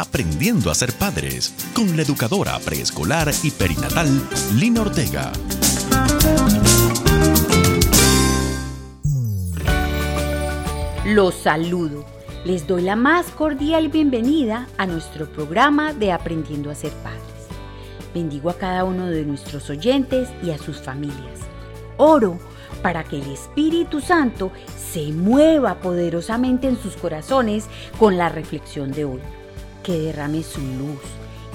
Aprendiendo a ser padres con la educadora preescolar y perinatal Lina Ortega. Los saludo. Les doy la más cordial bienvenida a nuestro programa de Aprendiendo a ser padres. Bendigo a cada uno de nuestros oyentes y a sus familias. Oro para que el Espíritu Santo se mueva poderosamente en sus corazones con la reflexión de hoy, que derrame su luz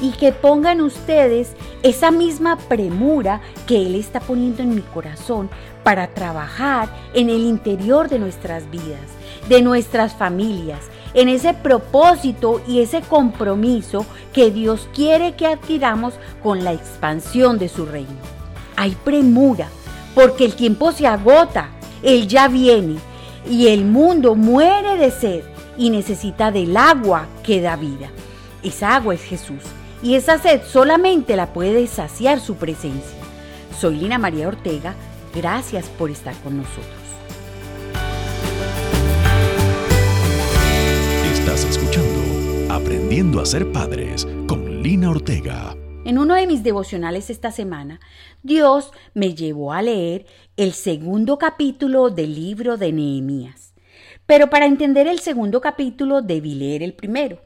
y que pongan ustedes esa misma premura que Él está poniendo en mi corazón para trabajar en el interior de nuestras vidas, de nuestras familias, en ese propósito y ese compromiso que Dios quiere que adquiramos con la expansión de su reino. Hay premura, porque el tiempo se agota, Él ya viene y el mundo muere de sed y necesita del agua que da vida. Esa agua es Jesús y esa sed solamente la puede saciar su presencia. Soy Lina María Ortega, gracias por estar con nosotros. Estás escuchando Aprendiendo a ser padres con Lina Ortega. En uno de mis devocionales esta semana, Dios me llevó a leer el segundo capítulo del libro de Nehemías. Pero para entender el segundo capítulo debí leer el primero.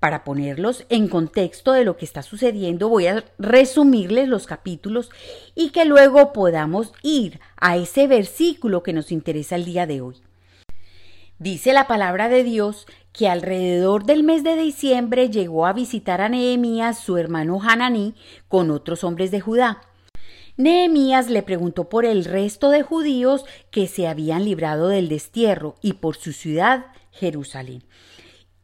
Para ponerlos en contexto de lo que está sucediendo, voy a resumirles los capítulos y que luego podamos ir a ese versículo que nos interesa el día de hoy. Dice la palabra de Dios que alrededor del mes de diciembre llegó a visitar a Nehemías su hermano Hananí con otros hombres de Judá. Nehemías le preguntó por el resto de judíos que se habían librado del destierro y por su ciudad, Jerusalén.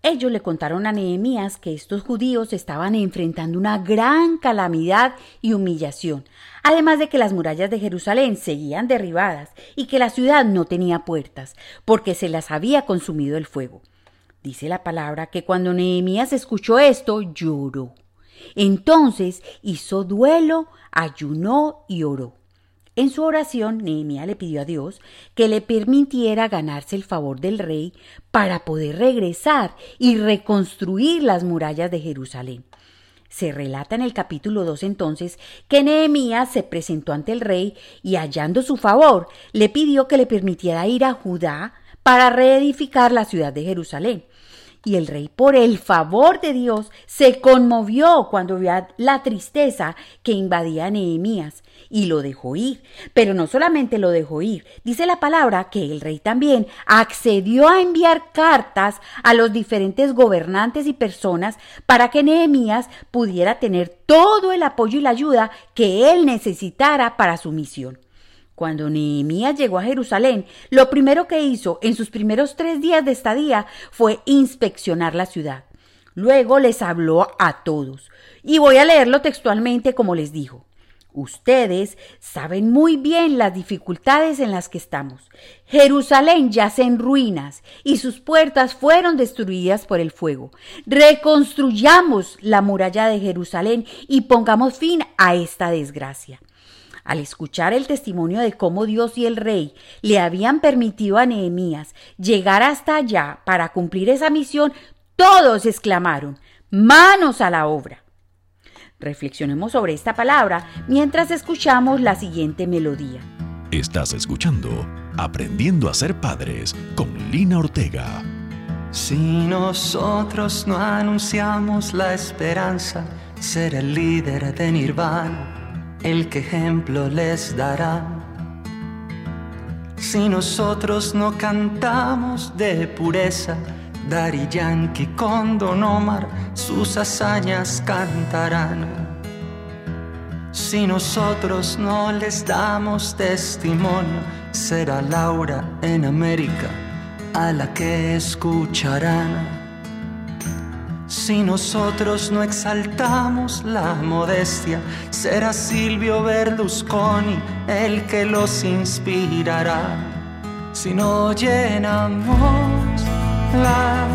Ellos le contaron a Nehemías que estos judíos estaban enfrentando una gran calamidad y humillación, además de que las murallas de Jerusalén seguían derribadas y que la ciudad no tenía puertas, porque se las había consumido el fuego. Dice la palabra que cuando Nehemías escuchó esto, lloró. Entonces hizo duelo, ayunó y oró. En su oración, Nehemías le pidió a Dios que le permitiera ganarse el favor del rey para poder regresar y reconstruir las murallas de Jerusalén. Se relata en el capítulo 2 entonces que Nehemías se presentó ante el rey y hallando su favor, le pidió que le permitiera ir a Judá para reedificar la ciudad de Jerusalén. Y el rey, por el favor de Dios, se conmovió cuando vio la tristeza que invadía a Nehemías y lo dejó ir. Pero no solamente lo dejó ir, dice la palabra que el rey también accedió a enviar cartas a los diferentes gobernantes y personas para que Nehemías pudiera tener todo el apoyo y la ayuda que él necesitara para su misión. Cuando Nehemías llegó a Jerusalén, lo primero que hizo en sus primeros tres días de estadía fue inspeccionar la ciudad. Luego les habló a todos. Y voy a leerlo textualmente como les dijo. Ustedes saben muy bien las dificultades en las que estamos. Jerusalén yace en ruinas y sus puertas fueron destruidas por el fuego. Reconstruyamos la muralla de Jerusalén y pongamos fin a esta desgracia. Al escuchar el testimonio de cómo Dios y el rey le habían permitido a Nehemías llegar hasta allá para cumplir esa misión, todos exclamaron, manos a la obra. Reflexionemos sobre esta palabra mientras escuchamos la siguiente melodía. Estás escuchando Aprendiendo a ser padres con Lina Ortega. Si nosotros no anunciamos la esperanza, ser el líder de Nirvana el que ejemplo les dará. Si nosotros no cantamos de pureza, Dari Yankee con Don Omar sus hazañas cantarán. Si nosotros no les damos testimonio, será Laura en América a la que escucharán. Si nosotros no exaltamos la modestia, será Silvio Berlusconi el que los inspirará. Si no llenamos la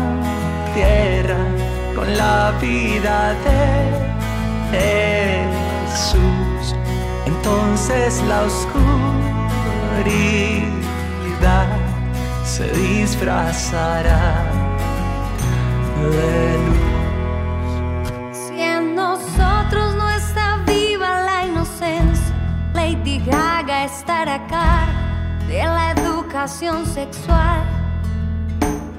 tierra con la vida de Jesús, entonces la oscuridad se disfrazará de luz. Lady Gaga estará a cargo de la educación sexual.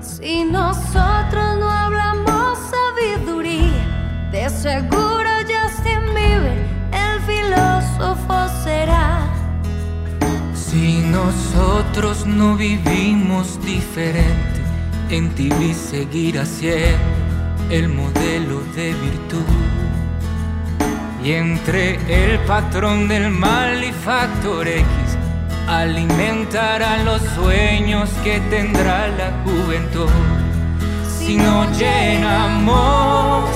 Si nosotros no hablamos sabiduría, de seguro Justin Bieber, el filósofo será. Si nosotros no vivimos diferente, en TV seguirá siendo el modelo de virtud. Y entre el patrón del mal y factor X, alimentarán los sueños que tendrá la juventud. Si no llenamos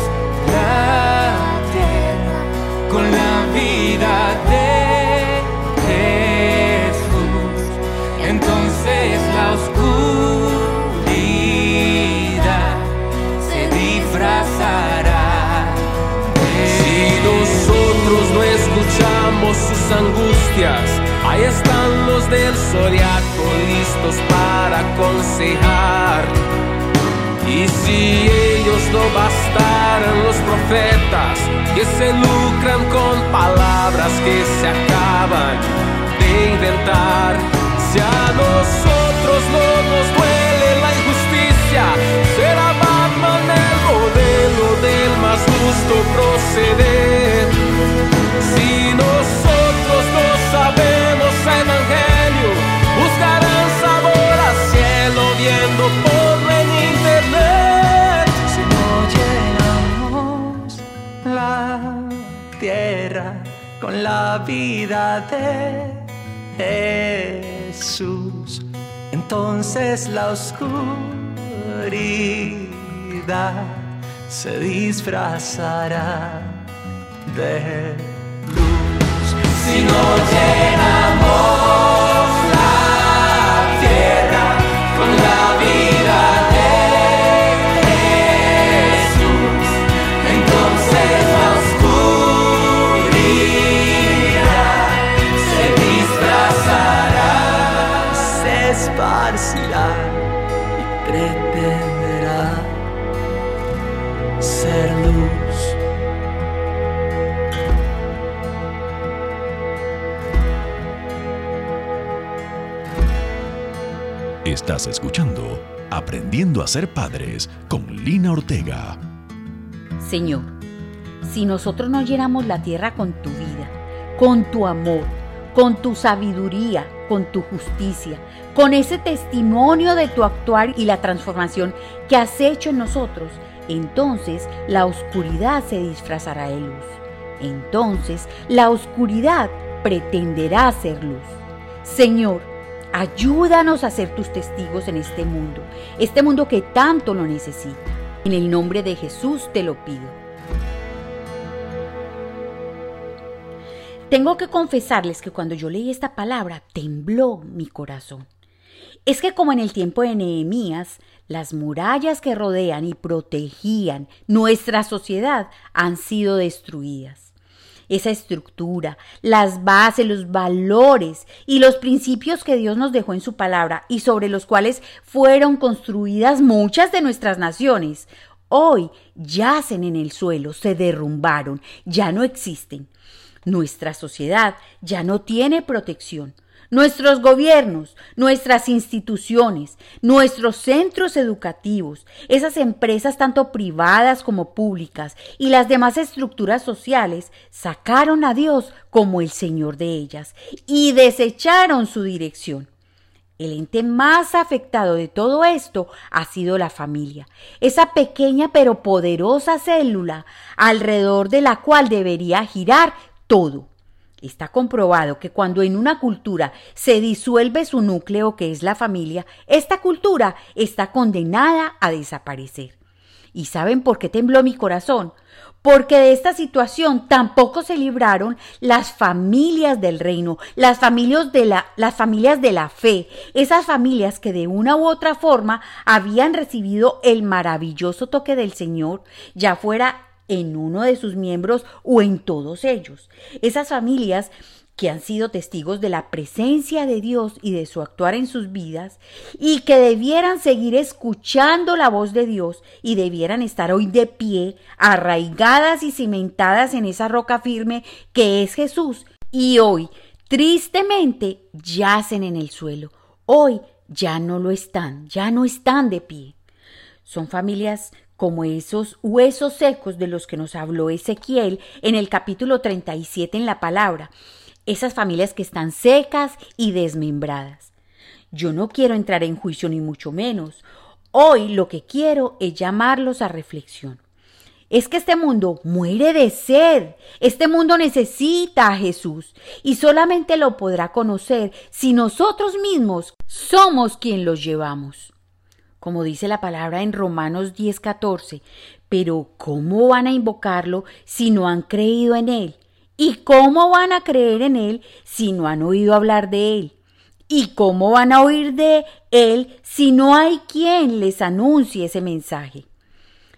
la tierra con la vida de del zodiaco listos para aconsejar. Y si ellos no bastaran los profetas que se lucran con palabras que se acaban de inventar, si a nosotros no nos duele la injusticia, será Batman el modelo del más justo proceder. Si nosotros no sabemos evangelio, con la vida de Jesús, entonces la oscuridad se disfrazará de luz. Si no llenamos ser padres con Lina Ortega. Señor, si nosotros no llenamos la tierra con tu vida, con tu amor, con tu sabiduría, con tu justicia, con ese testimonio de tu actuar y la transformación que has hecho en nosotros, entonces la oscuridad se disfrazará de luz. Entonces la oscuridad pretenderá ser luz. Señor, ayúdanos a ser tus testigos en este mundo, este mundo que tanto lo necesita. En el nombre de Jesús te lo pido. Tengo que confesarles que cuando yo leí esta palabra tembló mi corazón. Es que como en el tiempo de Nehemías, las murallas que rodean y protegían nuestra sociedad han sido destruidas. Esa estructura, las bases, los valores y los principios que Dios nos dejó en su palabra y sobre los cuales fueron construidas muchas de nuestras naciones, hoy yacen en el suelo, se derrumbaron, ya no existen. Nuestra sociedad ya no tiene protección. Nuestros gobiernos, nuestras instituciones, nuestros centros educativos, esas empresas tanto privadas como públicas y las demás estructuras sociales sacaron a Dios como el Señor de ellas y desecharon su dirección. El ente más afectado de todo esto ha sido la familia, esa pequeña pero poderosa célula alrededor de la cual debería girar todo. Está comprobado que cuando en una cultura se disuelve su núcleo, que es la familia, esta cultura está condenada a desaparecer. ¿Y saben por qué tembló mi corazón? Porque de esta situación tampoco se libraron las familias del reino, las familias de la, las familias de la fe, esas familias que de una u otra forma habían recibido el maravilloso toque del Señor, ya fuera en uno de sus miembros o en todos ellos. Esas familias que han sido testigos de la presencia de Dios y de su actuar en sus vidas, y que debieran seguir escuchando la voz de Dios y debieran estar hoy de pie, arraigadas y cimentadas en esa roca firme que es Jesús, y hoy, tristemente, yacen en el suelo. Hoy ya no lo están, ya no están de pie. Son familias como esos huesos secos de los que nos habló Ezequiel en el capítulo 37 en la palabra, esas familias que están secas y desmembradas. Yo no quiero entrar en juicio ni mucho menos. Hoy lo que quiero es llamarlos a reflexión. Es que este mundo muere de sed. Este mundo necesita a Jesús y solamente lo podrá conocer si nosotros mismos somos quien los llevamos. Como dice la palabra en Romanos 10:14, pero ¿cómo van a invocarlo si no han creído en Él? ¿Y cómo van a creer en Él si no han oído hablar de Él? ¿Y cómo van a oír de Él si no hay quien les anuncie ese mensaje?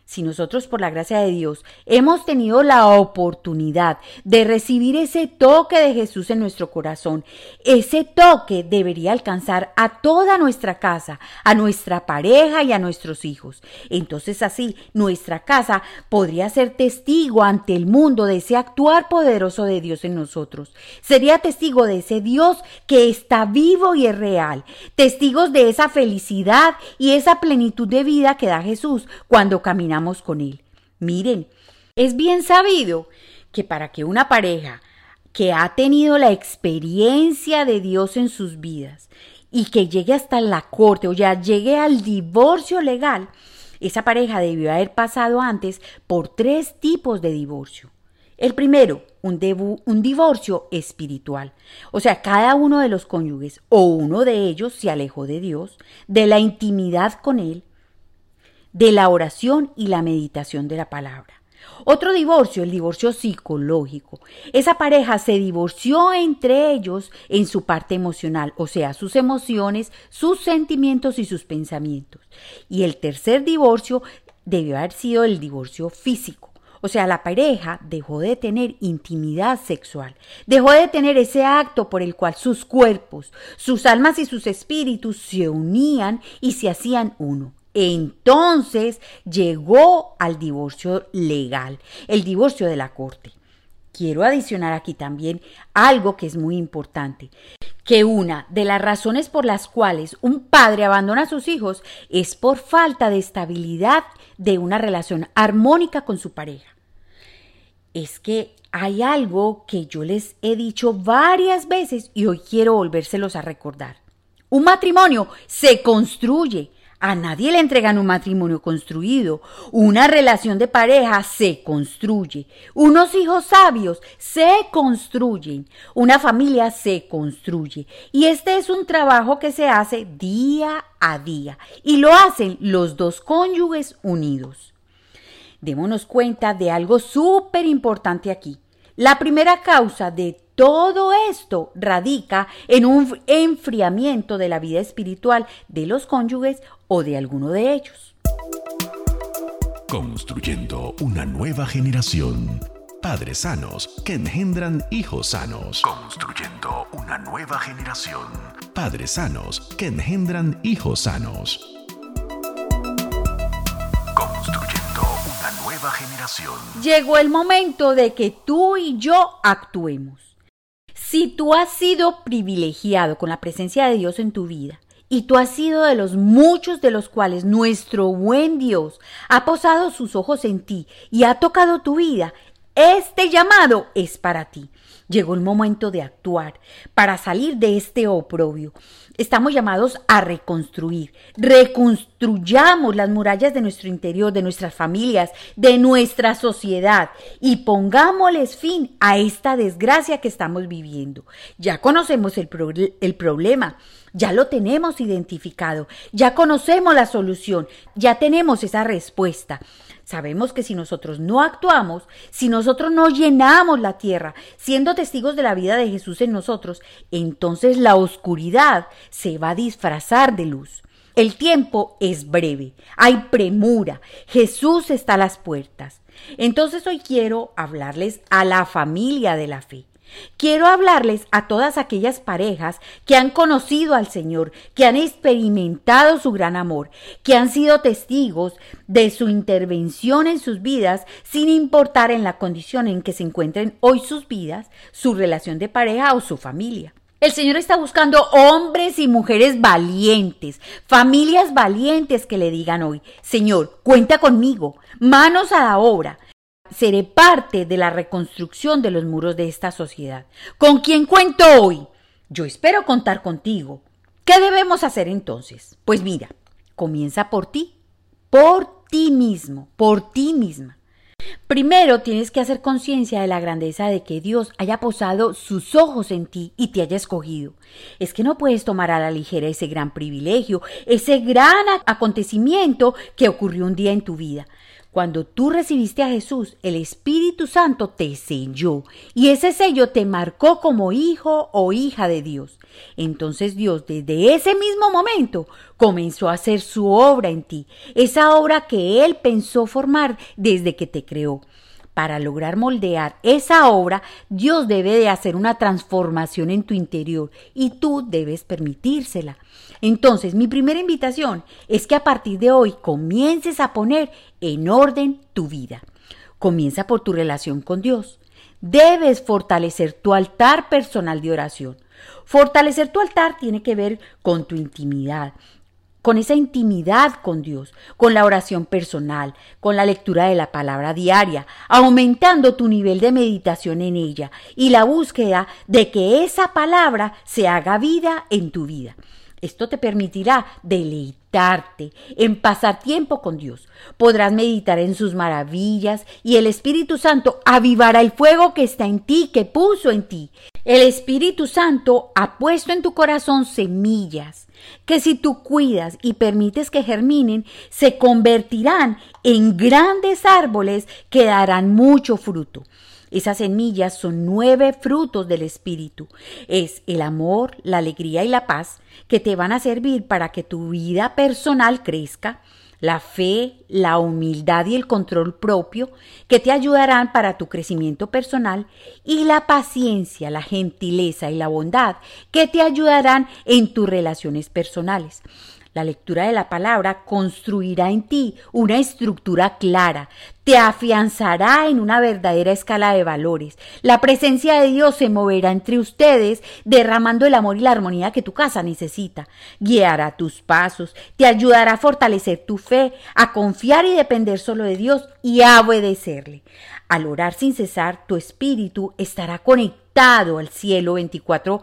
Si nosotros por la gracia de Dios hemos tenido la oportunidad de recibir ese toque de Jesús en nuestro corazón, ese toque debería alcanzar a toda nuestra casa, a nuestra pareja y a nuestros hijos. Entonces así nuestra casa podría ser testigo ante el mundo de ese actuar poderoso de Dios en nosotros. Sería testigo de ese Dios que está vivo y es real, testigos de esa felicidad y esa plenitud de vida que da Jesús cuando caminamos con Él. Miren, es bien sabido que para que una pareja que ha tenido la experiencia de Dios en sus vidas y que llegue hasta la corte o ya llegue al divorcio legal, esa pareja debió haber pasado antes por tres tipos de divorcio. El primero, un, un, divorcio espiritual. O sea, cada uno de los cónyuges o uno de ellos se alejó de Dios, de la intimidad con Él, de la oración y la meditación de la palabra. Otro divorcio, el divorcio psicológico. Esa pareja se divorció entre ellos en su parte emocional, o sea, sus emociones, sus sentimientos y sus pensamientos. Y el tercer divorcio debió haber sido el divorcio físico. O sea, la pareja dejó de tener intimidad sexual, dejó de tener ese acto por el cual sus cuerpos, sus almas y sus espíritus se unían y se hacían uno. Entonces llegó al divorcio legal, el divorcio de la corte. Quiero adicionar aquí también algo que es muy importante, que una de las razones por las cuales un padre abandona a sus hijos es por falta de estabilidad de una relación armónica con su pareja. Es que hay algo que yo les he dicho varias veces y hoy quiero volvérselos a recordar. Un matrimonio se construye, a nadie le entregan un matrimonio construido. Una relación de pareja se construye. Unos hijos sabios se construyen. Una familia se construye. Y este es un trabajo que se hace día a día. Y lo hacen los dos cónyuges unidos. Démonos cuenta de algo súper importante aquí. La primera causa de todo esto radica en un enfriamiento de la vida espiritual de los cónyuges o de alguno de ellos. Construyendo una nueva generación. Padres sanos que engendran hijos sanos. Construyendo una nueva generación. Padres sanos que engendran hijos sanos. Construyendo una nueva generación. Llegó el momento de que tú y yo actuemos. Si tú has sido privilegiado con la presencia de Dios en tu vida, y tú has sido de los muchos de los cuales nuestro buen Dios ha posado sus ojos en ti y ha tocado tu vida, este llamado es para ti. Llegó el momento de actuar para salir de este oprobio. Estamos llamados a reconstruir. Reconstruyamos las murallas de nuestro interior, de nuestras familias, de nuestra sociedad y pongámosles fin a esta desgracia que estamos viviendo. Ya conocemos el, problema, ya lo tenemos identificado, ya conocemos la solución, ya tenemos esa respuesta. Sabemos que si nosotros no actuamos, si nosotros no llenamos la tierra, siendo testigos de la vida de Jesús en nosotros, entonces la oscuridad se va a disfrazar de luz. El tiempo es breve, hay premura, Jesús está a las puertas. Entonces hoy quiero hablarles a la familia de la fe. Quiero hablarles a todas aquellas parejas que han conocido al Señor, que han experimentado su gran amor, que han sido testigos de su intervención en sus vidas, sin importar en la condición en que se encuentren hoy sus vidas, su relación de pareja o su familia. El Señor está buscando hombres y mujeres valientes, familias valientes que le digan hoy, Señor, cuenta conmigo, manos a la obra. Seré parte de la reconstrucción de los muros de esta sociedad. ¿Con quién cuento hoy? Yo espero contar contigo. ¿Qué debemos hacer entonces? Pues mira, comienza por ti, por ti mismo, por ti misma. Primero tienes que hacer conciencia de la grandeza de que Dios haya posado sus ojos en ti y te haya escogido. Es que no puedes tomar a la ligera ese gran privilegio, ese gran acontecimiento que ocurrió un día en tu vida. Cuando tú recibiste a Jesús, el Espíritu Santo te selló y ese sello te marcó como hijo o hija de Dios. Entonces Dios desde ese mismo momento comenzó a hacer su obra en ti, esa obra que Él pensó formar desde que te creó. Para lograr moldear esa obra, Dios debe de hacer una transformación en tu interior y tú debes permitírsela. Entonces, mi primera invitación es que a partir de hoy comiences a poner en orden tu vida. Comienza por tu relación con Dios. Debes fortalecer tu altar personal de oración. Fortalecer tu altar tiene que ver con tu intimidad, con esa intimidad con Dios, con la oración personal, con la lectura de la palabra diaria, aumentando tu nivel de meditación en ella y la búsqueda de que esa palabra se haga vida en tu vida. Esto te permitirá deleitarte en pasar tiempo con Dios. Podrás meditar en sus maravillas y el Espíritu Santo avivará el fuego que está en ti, que puso en ti. El Espíritu Santo ha puesto en tu corazón semillas que si tú cuidas y permites que germinen, se convertirán en grandes árboles que darán mucho fruto. Esas semillas son nueve frutos del Espíritu. Es el amor, la alegría y la paz que te van a servir para que tu vida personal crezca, la fe, la humildad y el control propio que te ayudarán para tu crecimiento personal y la paciencia, la gentileza y la bondad que te ayudarán en tus relaciones personales. La lectura de la palabra construirá en ti una estructura clara, te afianzará en una verdadera escala de valores. La presencia de Dios se moverá entre ustedes, derramando el amor y la armonía que tu casa necesita. Guiará tus pasos, te ayudará a fortalecer tu fe, a confiar y depender solo de Dios y a obedecerle. Al orar sin cesar, tu espíritu estará conectado al cielo 24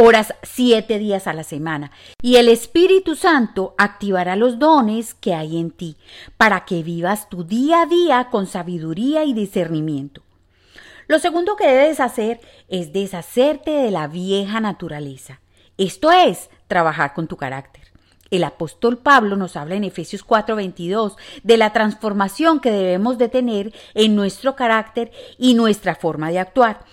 horas siete días a la semana. Y el Espíritu Santo activará los dones que hay en ti para que vivas tu día a día con sabiduría y discernimiento. Lo segundo que debes hacer es deshacerte de la vieja naturaleza. Esto es trabajar con tu carácter. El apóstol Pablo nos habla en Efesios 4:22 de la transformación que debemos de tener en nuestro carácter y nuestra forma de actuar.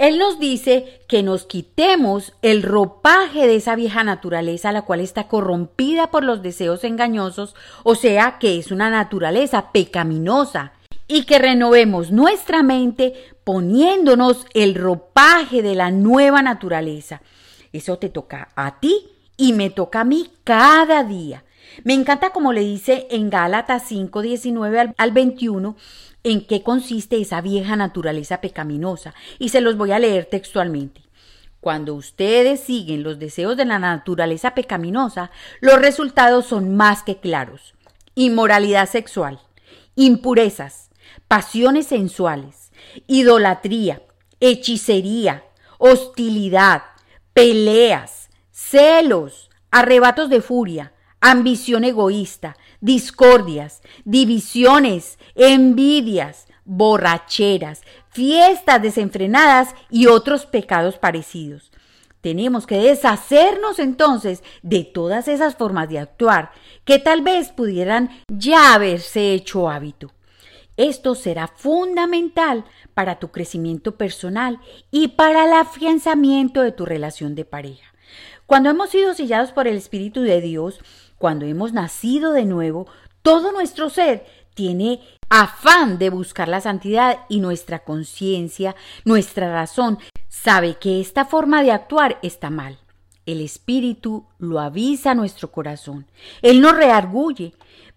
Él nos dice que nos quitemos el ropaje de esa vieja naturaleza, la cual está corrompida por los deseos engañosos, o sea, que es una naturaleza pecaminosa, y que renovemos nuestra mente poniéndonos el ropaje de la nueva naturaleza. Eso te toca a ti y me toca a mí cada día. Me encanta como le dice en Gálatas 5, 19 al 21, en qué consiste esa vieja naturaleza pecaminosa, y se los voy a leer textualmente. Cuando ustedes siguen los deseos de la naturaleza pecaminosa, los resultados son más que claros. Inmoralidad sexual, impurezas, pasiones sensuales, idolatría, hechicería, hostilidad, peleas, celos, arrebatos de furia, ambición egoísta, discordias, divisiones, envidias, borracheras, fiestas desenfrenadas y otros pecados parecidos. Tenemos que deshacernos entonces de todas esas formas de actuar que tal vez pudieran ya haberse hecho hábito. Esto será fundamental para tu crecimiento personal y para el afianzamiento de tu relación de pareja. Cuando hemos sido sellados por el Espíritu de Dios, cuando hemos nacido de nuevo, todo nuestro ser tiene afán de buscar la santidad y nuestra conciencia, nuestra razón, sabe que esta forma de actuar está mal. El Espíritu lo avisa a nuestro corazón. Él nos reargulle,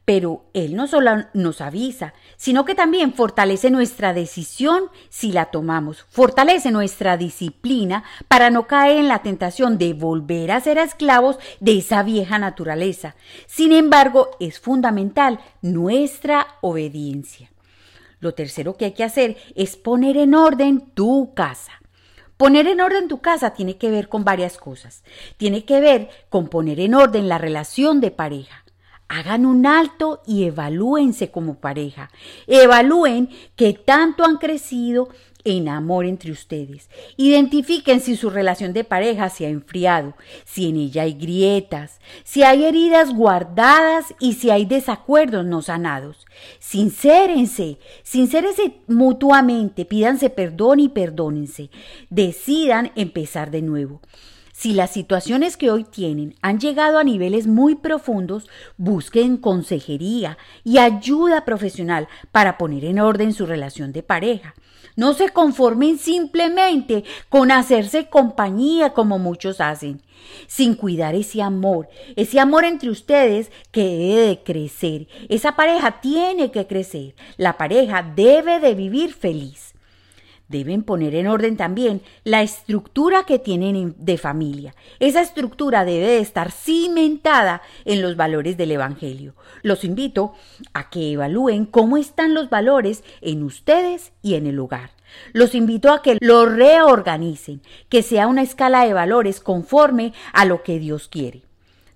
Pero Él no solo nos avisa, sino que también fortalece nuestra decisión si la tomamos, fortalece nuestra disciplina para no caer en la tentación de volver a ser esclavos de esa vieja naturaleza. Sin embargo, es fundamental nuestra obediencia. Lo tercero que hay que hacer es poner en orden tu casa. Poner en orden tu casa tiene que ver con varias cosas. Tiene que ver con poner en orden la relación de pareja. Hagan un alto y evalúense como pareja. Evalúen qué tanto han crecido en amor entre ustedes. Identifiquen si su relación de pareja se ha enfriado, si en ella hay grietas, si hay heridas guardadas y si hay desacuerdos no sanados. Sincérense, sincérense mutuamente, pídanse perdón y perdónense. Decidan empezar de nuevo. Si las situaciones que hoy tienen han llegado a niveles muy profundos, busquen consejería y ayuda profesional para poner en orden su relación de pareja. No se conformen simplemente con hacerse compañía como muchos hacen, sin cuidar ese amor, ese amor entre ustedes que debe de crecer. Esa pareja tiene que crecer. La pareja debe de vivir feliz. Deben poner en orden también la estructura que tienen de familia. Esa estructura debe de estar cimentada en los valores del Evangelio. Los invito a que evalúen cómo están los valores en ustedes y en el hogar. Los invito a que lo reorganicen, que sea una escala de valores conforme a lo que Dios quiere.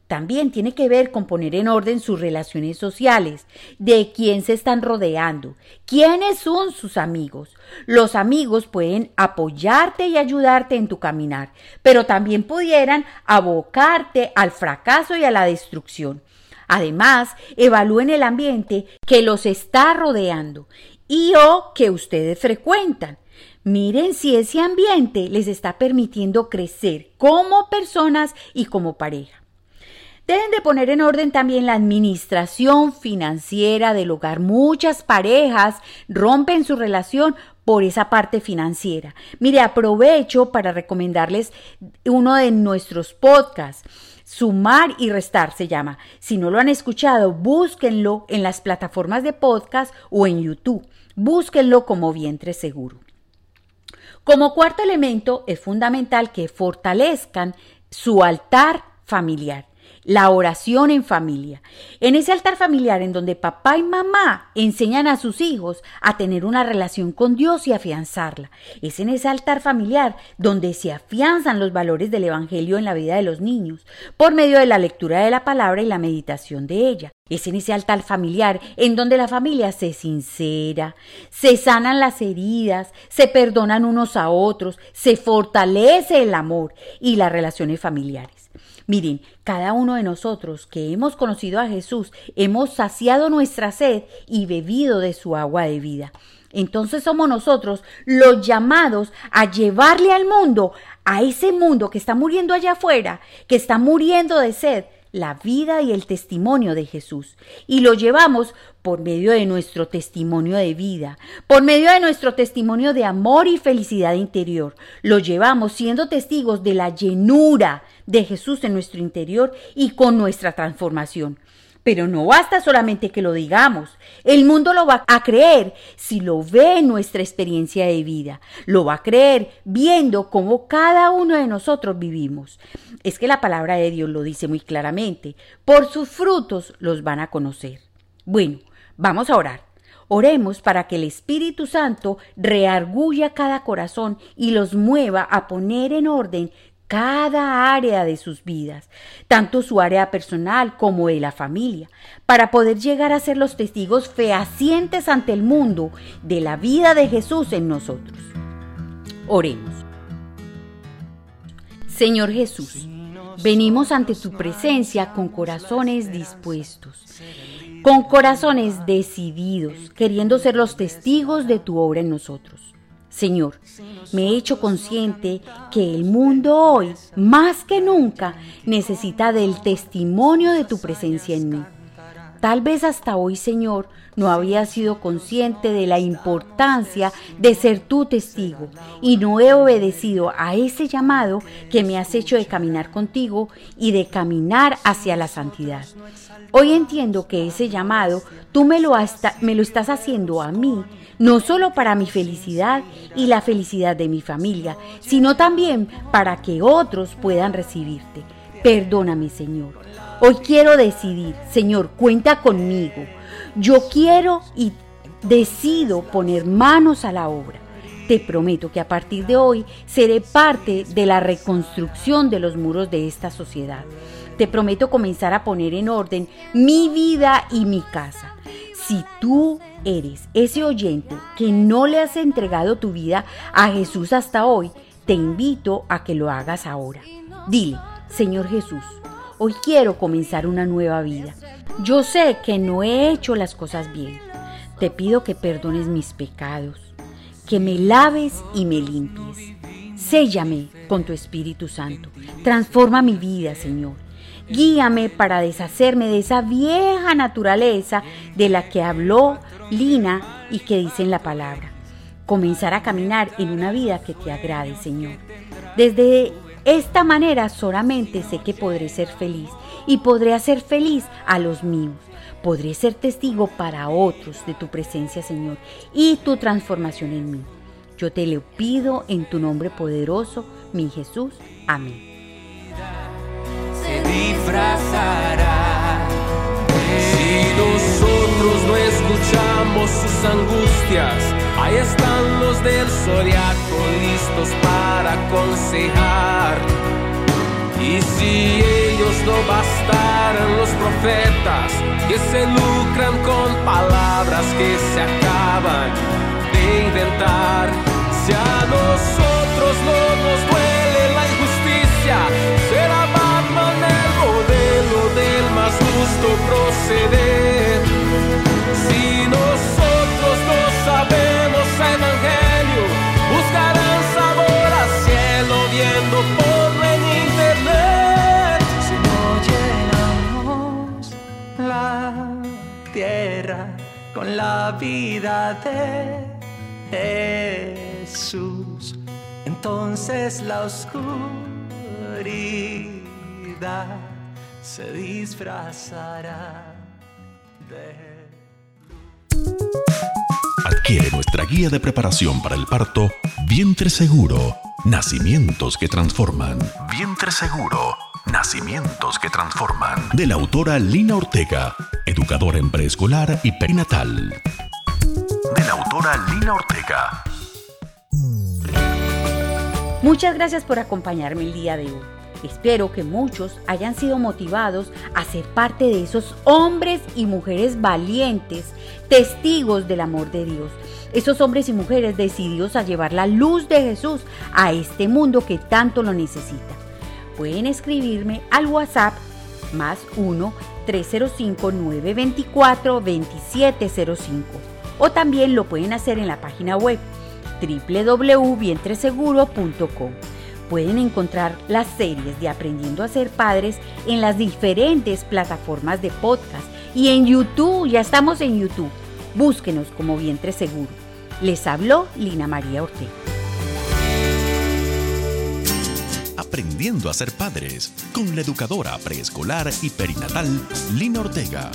También tiene que ver con poner en orden sus relaciones sociales, de quién se están rodeando, quiénes son sus amigos. Los amigos pueden apoyarte y ayudarte en tu caminar, pero también pudieran abocarte al fracaso y a la destrucción. Además, evalúen el ambiente que los está rodeando y o que ustedes frecuentan. Miren si ese ambiente les está permitiendo crecer como personas y como pareja. Deben de poner en orden también la administración financiera del hogar. Muchas parejas rompen su relación por esa parte financiera. Mire, aprovecho para recomendarles uno de nuestros podcasts. Sumar y restar se llama. Si no lo han escuchado, búsquenlo en las plataformas de podcast o en YouTube. Búsquenlo como vientre seguro. Como cuarto elemento, es fundamental que fortalezcan su altar familiar la oración en familia. En ese altar familiar en donde papá y mamá enseñan a sus hijos a tener una relación con Dios y afianzarla. Es en ese altar familiar donde se afianzan los valores del Evangelio en la vida de los niños, por medio de la lectura de la palabra y la meditación de ella. Es en ese altar familiar en donde la familia se sincera, se sanan las heridas, se perdonan unos a otros, se fortalece el amor y las relaciones familiares. Miren, cada uno de nosotros que hemos conocido a Jesús, hemos saciado nuestra sed y bebido de su agua de vida. Entonces somos nosotros los llamados a llevarle al mundo, a ese mundo que está muriendo allá afuera, que está muriendo de sed, la vida y el testimonio de Jesús. Y lo llevamos por medio de nuestro testimonio de vida, por medio de nuestro testimonio de amor y felicidad interior. Lo llevamos siendo testigos de la llenura de Jesús en nuestro interior y con nuestra transformación. Pero no basta solamente que lo digamos. El mundo lo va a creer si lo ve en nuestra experiencia de vida. Lo va a creer viendo cómo cada uno de nosotros vivimos. Es que la palabra de Dios lo dice muy claramente. Por sus frutos los van a conocer. Bueno, vamos a orar. Oremos para que el Espíritu Santo reargulla cada corazón y los mueva a poner en orden cada área de sus vidas, tanto su área personal como de la familia, para poder llegar a ser los testigos fehacientes ante el mundo de la vida de Jesús en nosotros. Oremos. Señor Jesús, venimos ante tu presencia con corazones dispuestos, con corazones decididos, queriendo ser los testigos de tu obra en nosotros. Señor, me he hecho consciente que el mundo hoy, más que nunca, necesita del testimonio de tu presencia en mí. Tal vez hasta hoy, Señor, no había sido consciente de la importancia de ser tu testigo y no he obedecido a ese llamado que me has hecho de caminar contigo y de caminar hacia la santidad. Hoy entiendo que ese llamado tú me lo, me lo estás haciendo a mí, no solo para mi felicidad y la felicidad de mi familia, sino también para que otros puedan recibirte. Perdóname, Señor. Hoy quiero decidir, Señor, cuenta conmigo. Yo quiero y decido poner manos a la obra. Te prometo que a partir de hoy seré parte de la reconstrucción de los muros de esta sociedad. Te prometo comenzar a poner en orden mi vida y mi casa. Si tú eres ese oyente que no le has entregado tu vida a Jesús hasta hoy, te invito a que lo hagas ahora. Dile, Señor Jesús, Hoy quiero comenzar una nueva vida. Yo sé que no he hecho las cosas bien. Te pido que perdones mis pecados, que me laves y me limpies. Séllame con tu Espíritu Santo. Transforma mi vida, Señor. Guíame para deshacerme de esa vieja naturaleza de la que habló Lina y que dice en la palabra. Comenzar a caminar en una vida que te agrade, Señor. Desde esta manera solamente sé que podré ser feliz y podré hacer feliz a los míos. Podré ser testigo para otros de tu presencia, Señor, y tu transformación en mí. Yo te lo pido en tu nombre poderoso, mi Jesús. Amén. Se disfrazará. Si nosotros no escuchamos sus angustias, Ahí están los del zodiaco listos para aconsejar. Y si ellos no bastaran los profetas que se lucran con palabras que se acaban de inventar, si a nosotros no nos duele la injusticia, justo proceder. Si nosotros no sabemos evangelio, buscarán sabor al cielo viendo por en internet. Si no llenamos la tierra con la vida de Jesús, entonces la oscuridad se disfrazará de Adquiere nuestra guía de preparación para el parto Vientre Seguro, Nacimientos que Transforman. Vientre Seguro, Nacimientos que Transforman. De la autora Lina Ortega, educadora en preescolar y perinatal. De la autora Lina Ortega. Muchas gracias por acompañarme el día de hoy. Espero que muchos hayan sido motivados a ser parte de esos hombres y mujeres valientes, testigos del amor de Dios. Esos hombres y mujeres decididos a llevar la luz de Jesús a este mundo que tanto lo necesita. Pueden escribirme al WhatsApp más 1 305 924 2705 o también lo pueden hacer en la página web www.vientreseguro.com. Pueden encontrar las series de Aprendiendo a ser padres en las diferentes plataformas de podcast y en YouTube, ya estamos en YouTube. Búsquenos como Vientre Seguro. Les habló Lina María Ortega. Aprendiendo a ser padres con la educadora preescolar y perinatal Lina Ortega.